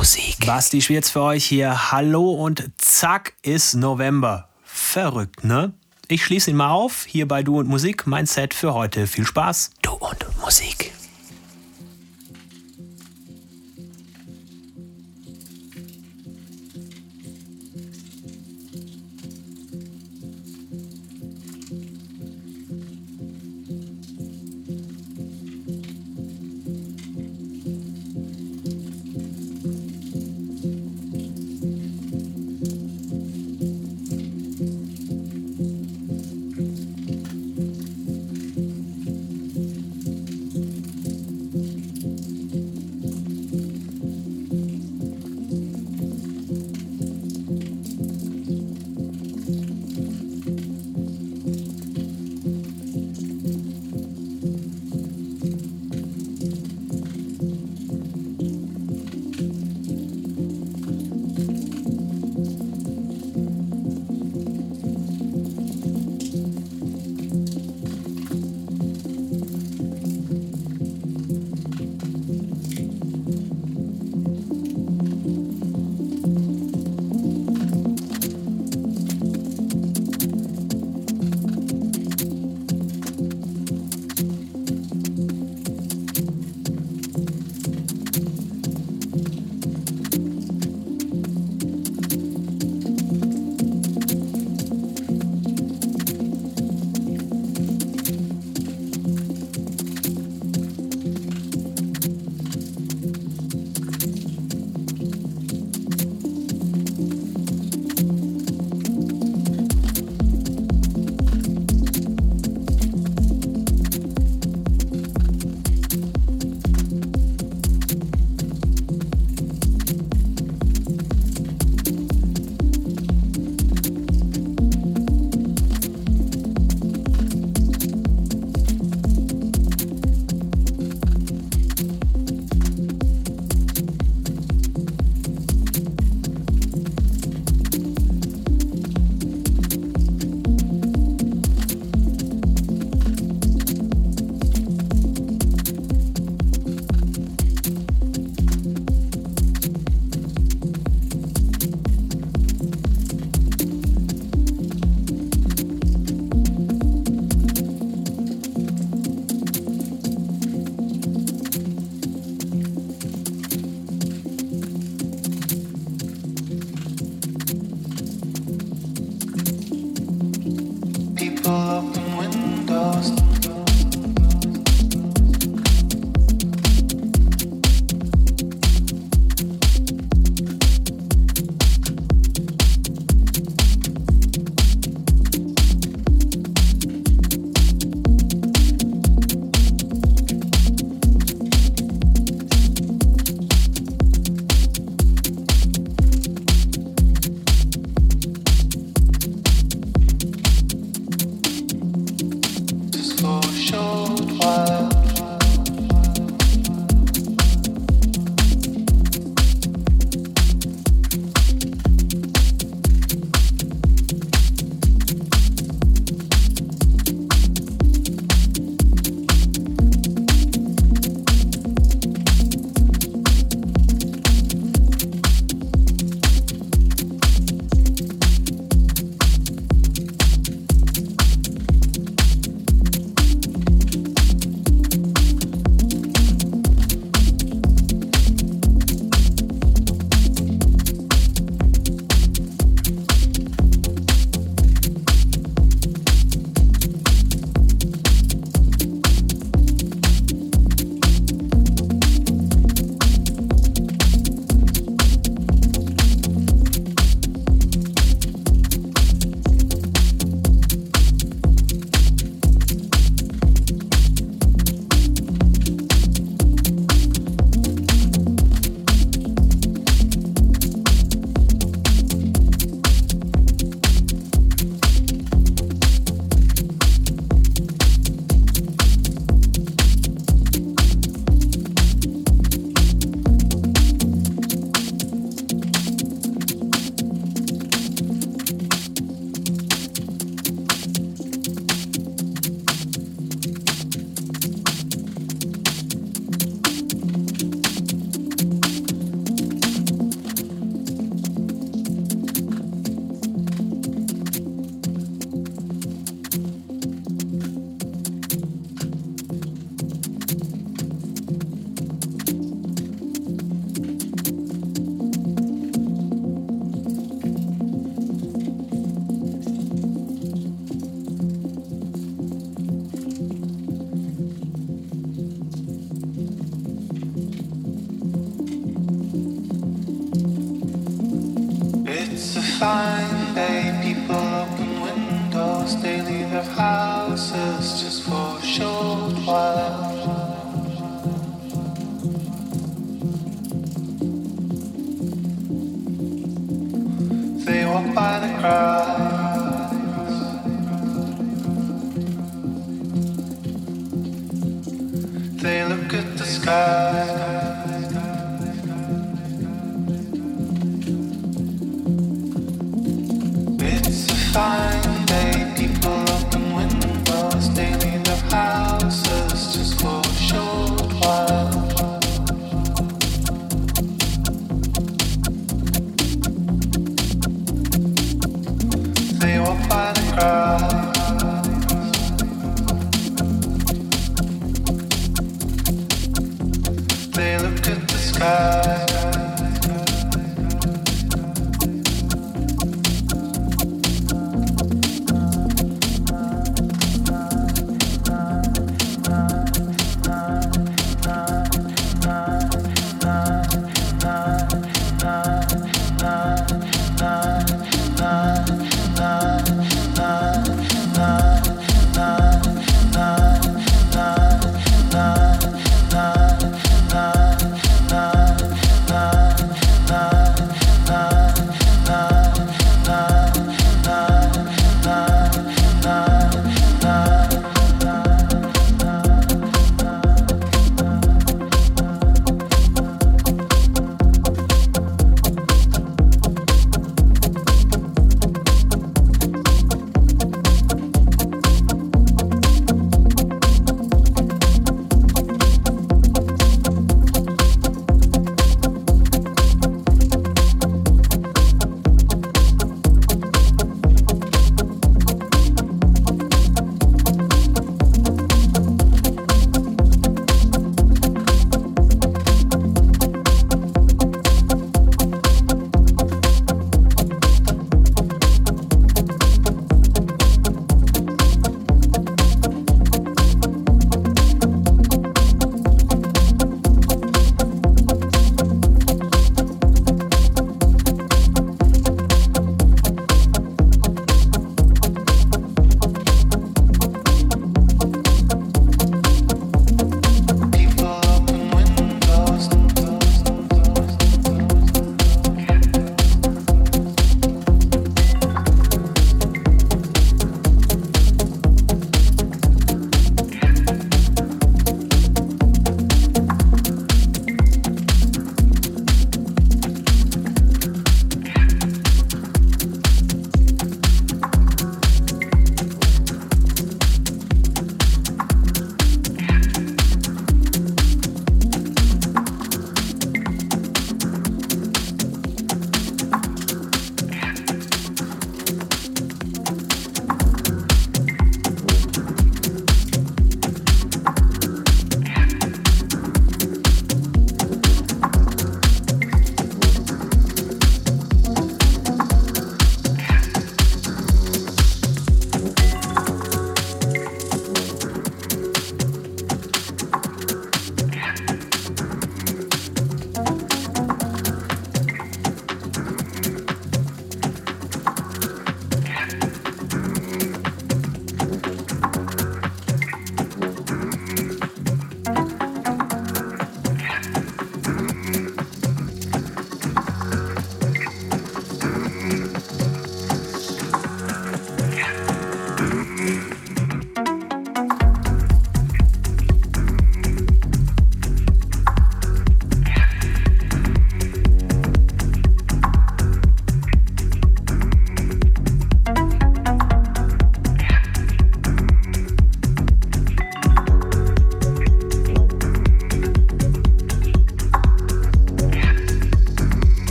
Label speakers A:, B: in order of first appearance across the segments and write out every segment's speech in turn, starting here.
A: Musik.
B: Basti Schwierz für euch hier. Hallo und zack ist November. Verrückt, ne? Ich schließe ihn mal auf. Hier bei Du und Musik. Mein Set für heute. Viel Spaß.
A: Du und Musik.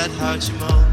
A: that heart you
B: mold.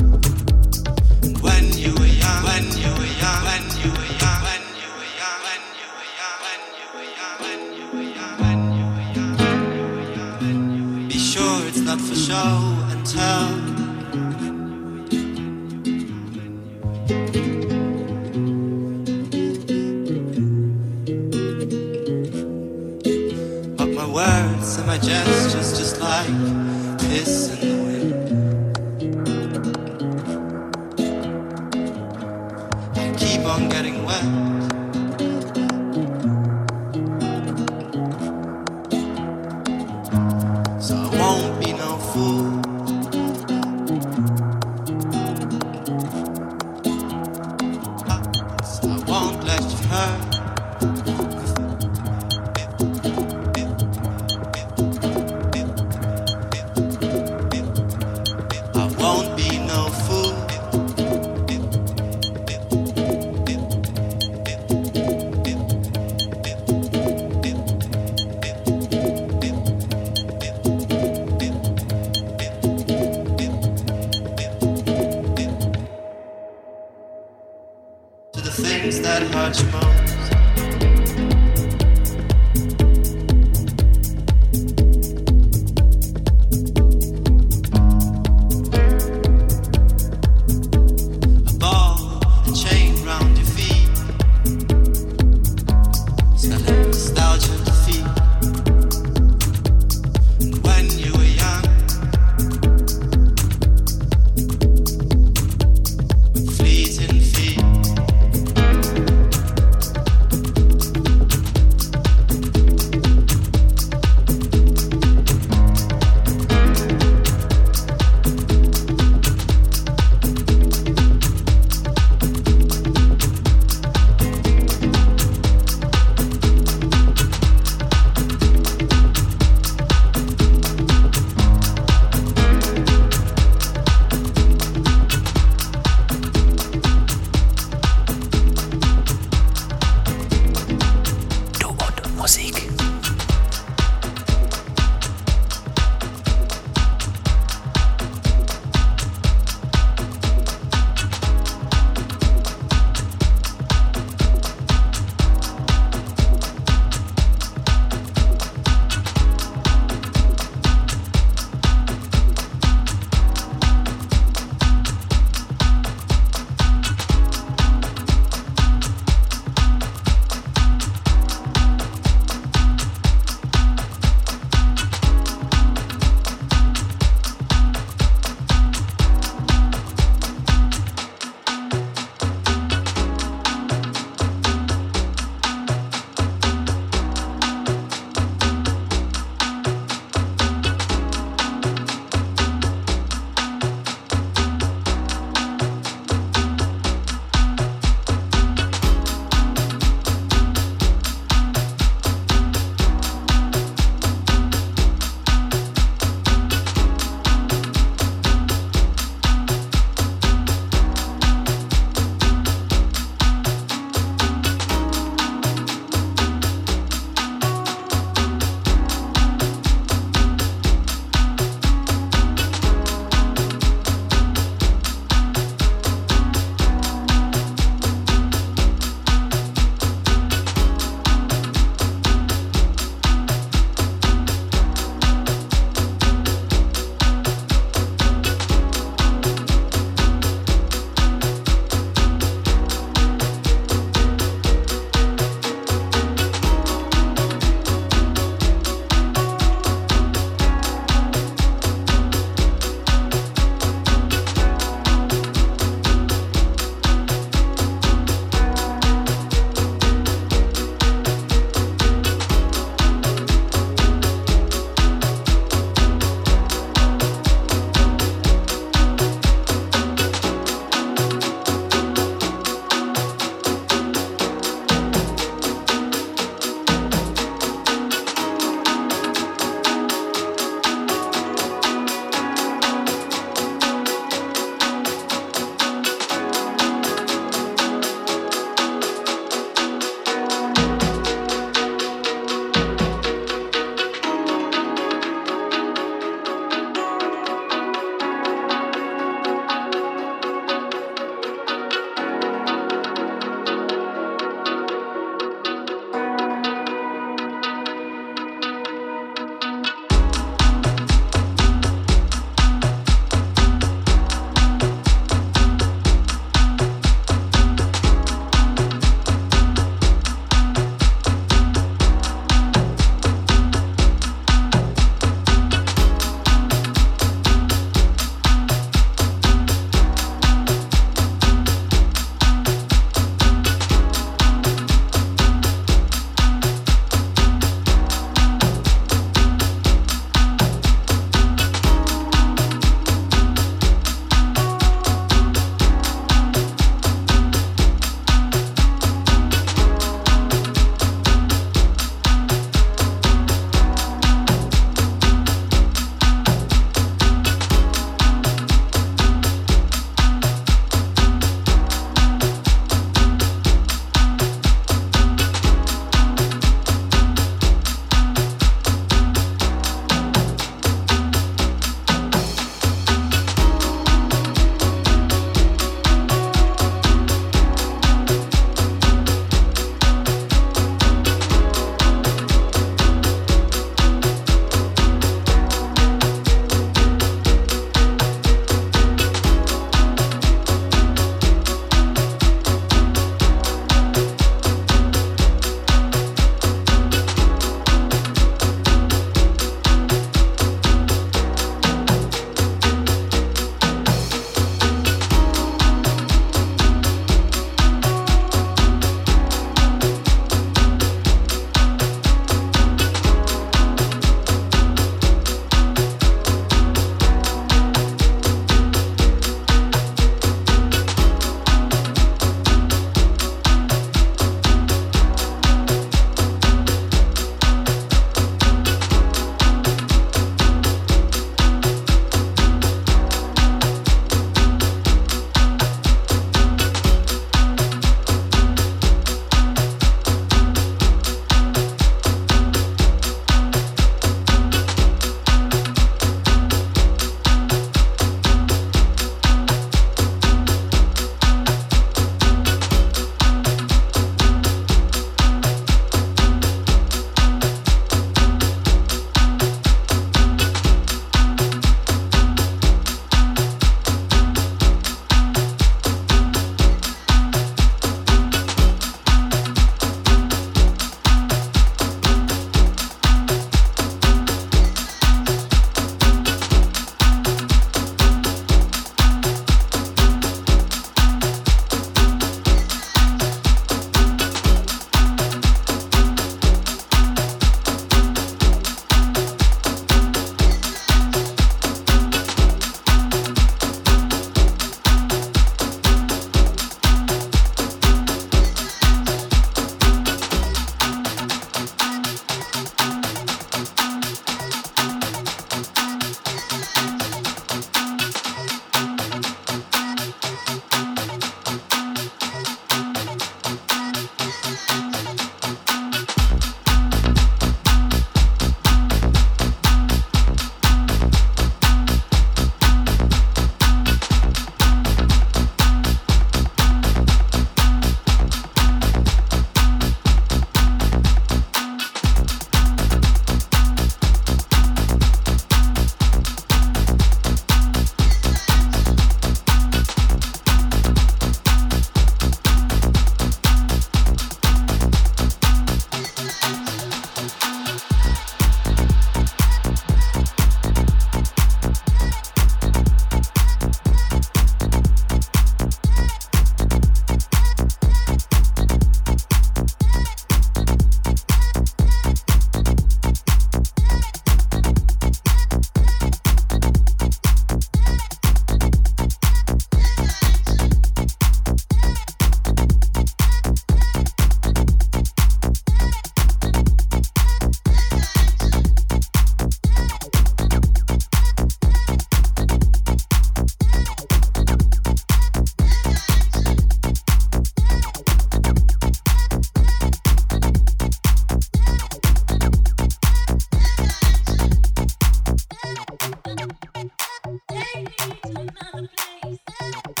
B: Yeah.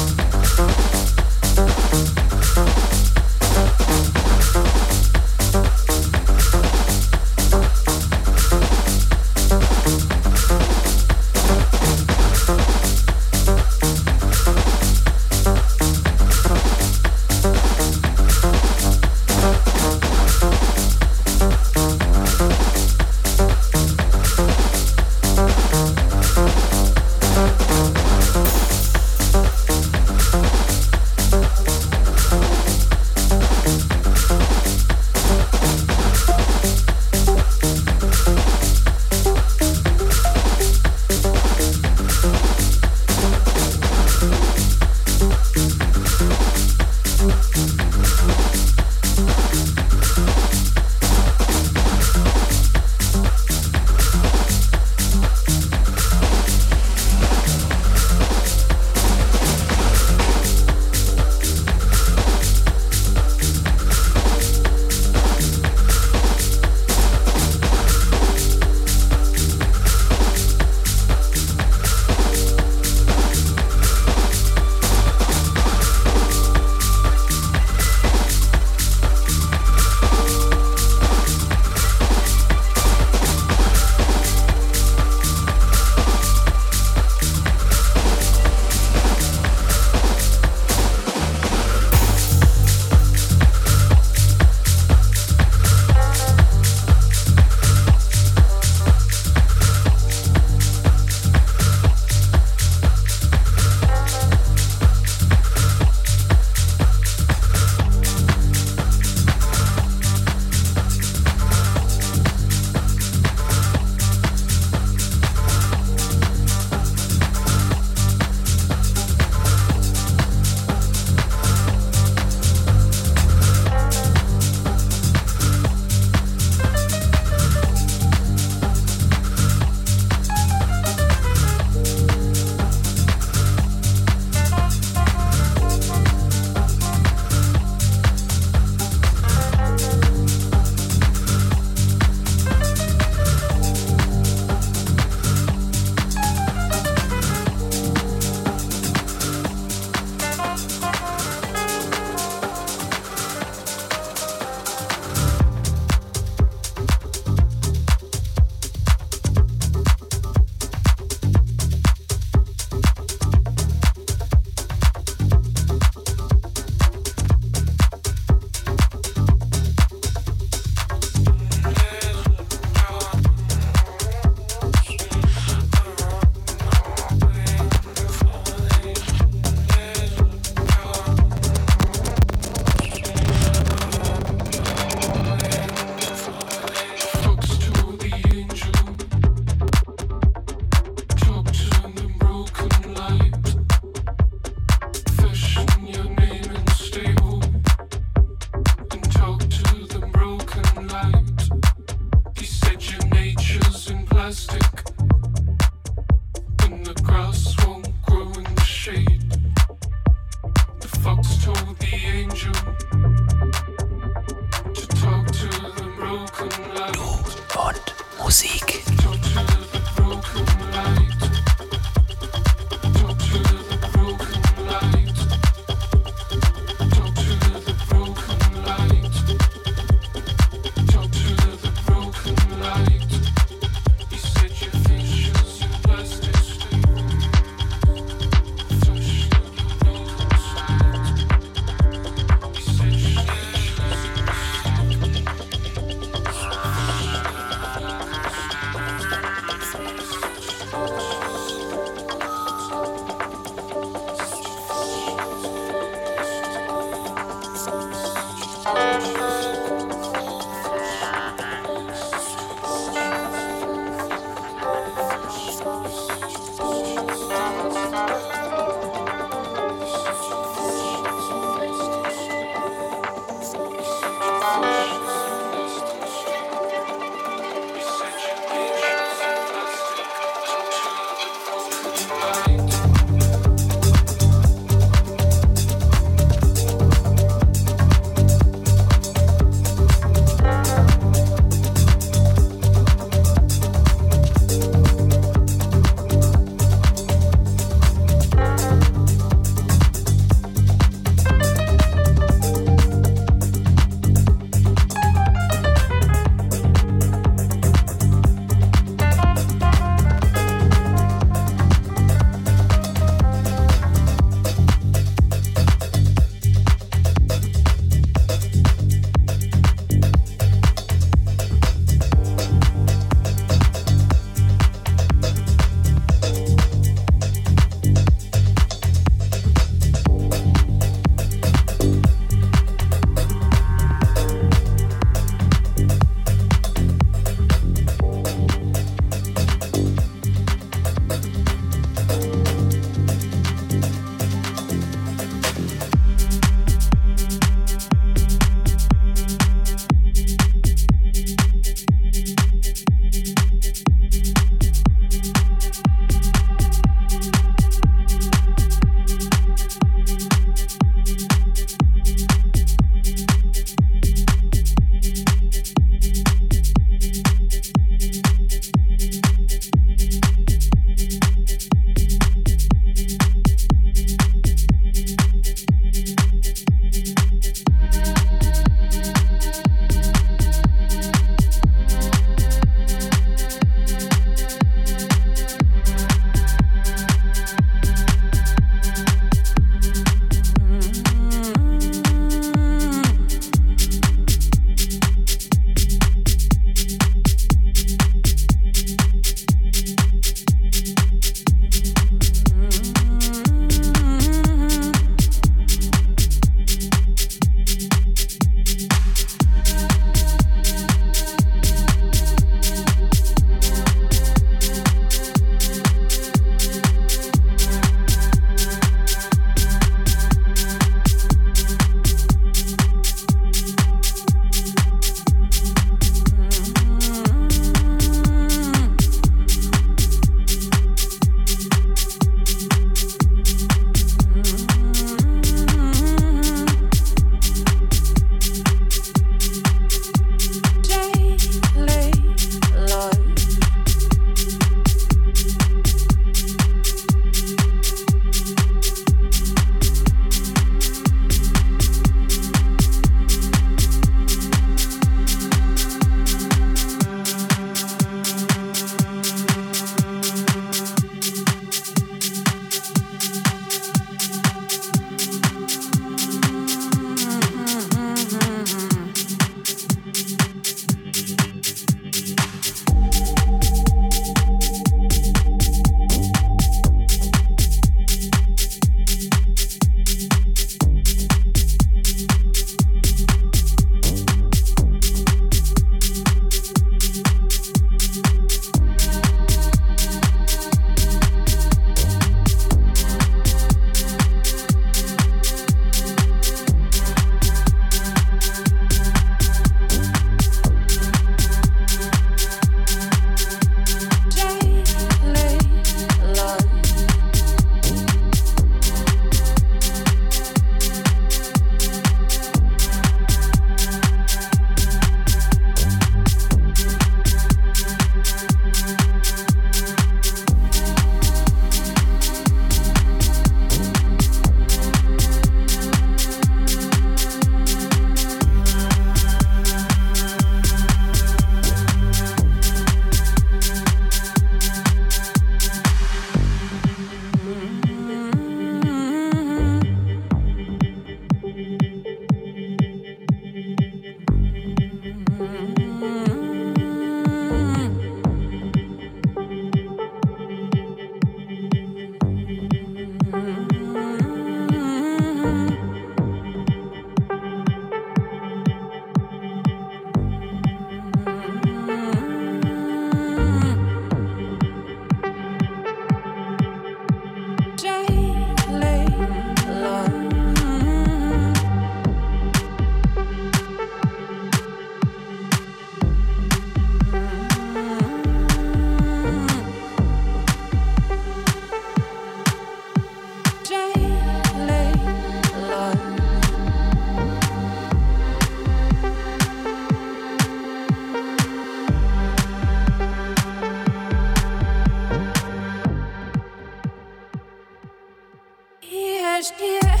B: here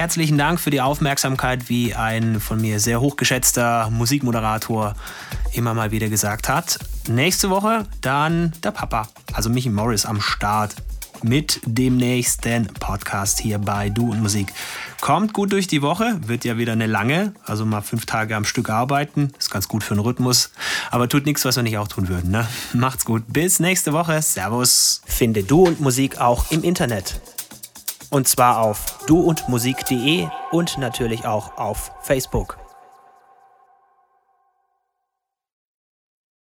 B: herzlichen Dank für die Aufmerksamkeit, wie ein von mir sehr hochgeschätzter Musikmoderator immer mal wieder gesagt hat. Nächste Woche dann der Papa, also Michi Morris am Start mit dem nächsten Podcast hier bei Du und Musik. Kommt gut durch die Woche, wird ja wieder eine lange, also mal fünf Tage am Stück arbeiten, ist ganz gut für den Rhythmus, aber tut nichts, was wir nicht auch tun würden. Ne? Macht's gut, bis nächste Woche, Servus. Finde Du und Musik auch im Internet. Und zwar auf duundmusik.de und natürlich auch auf Facebook.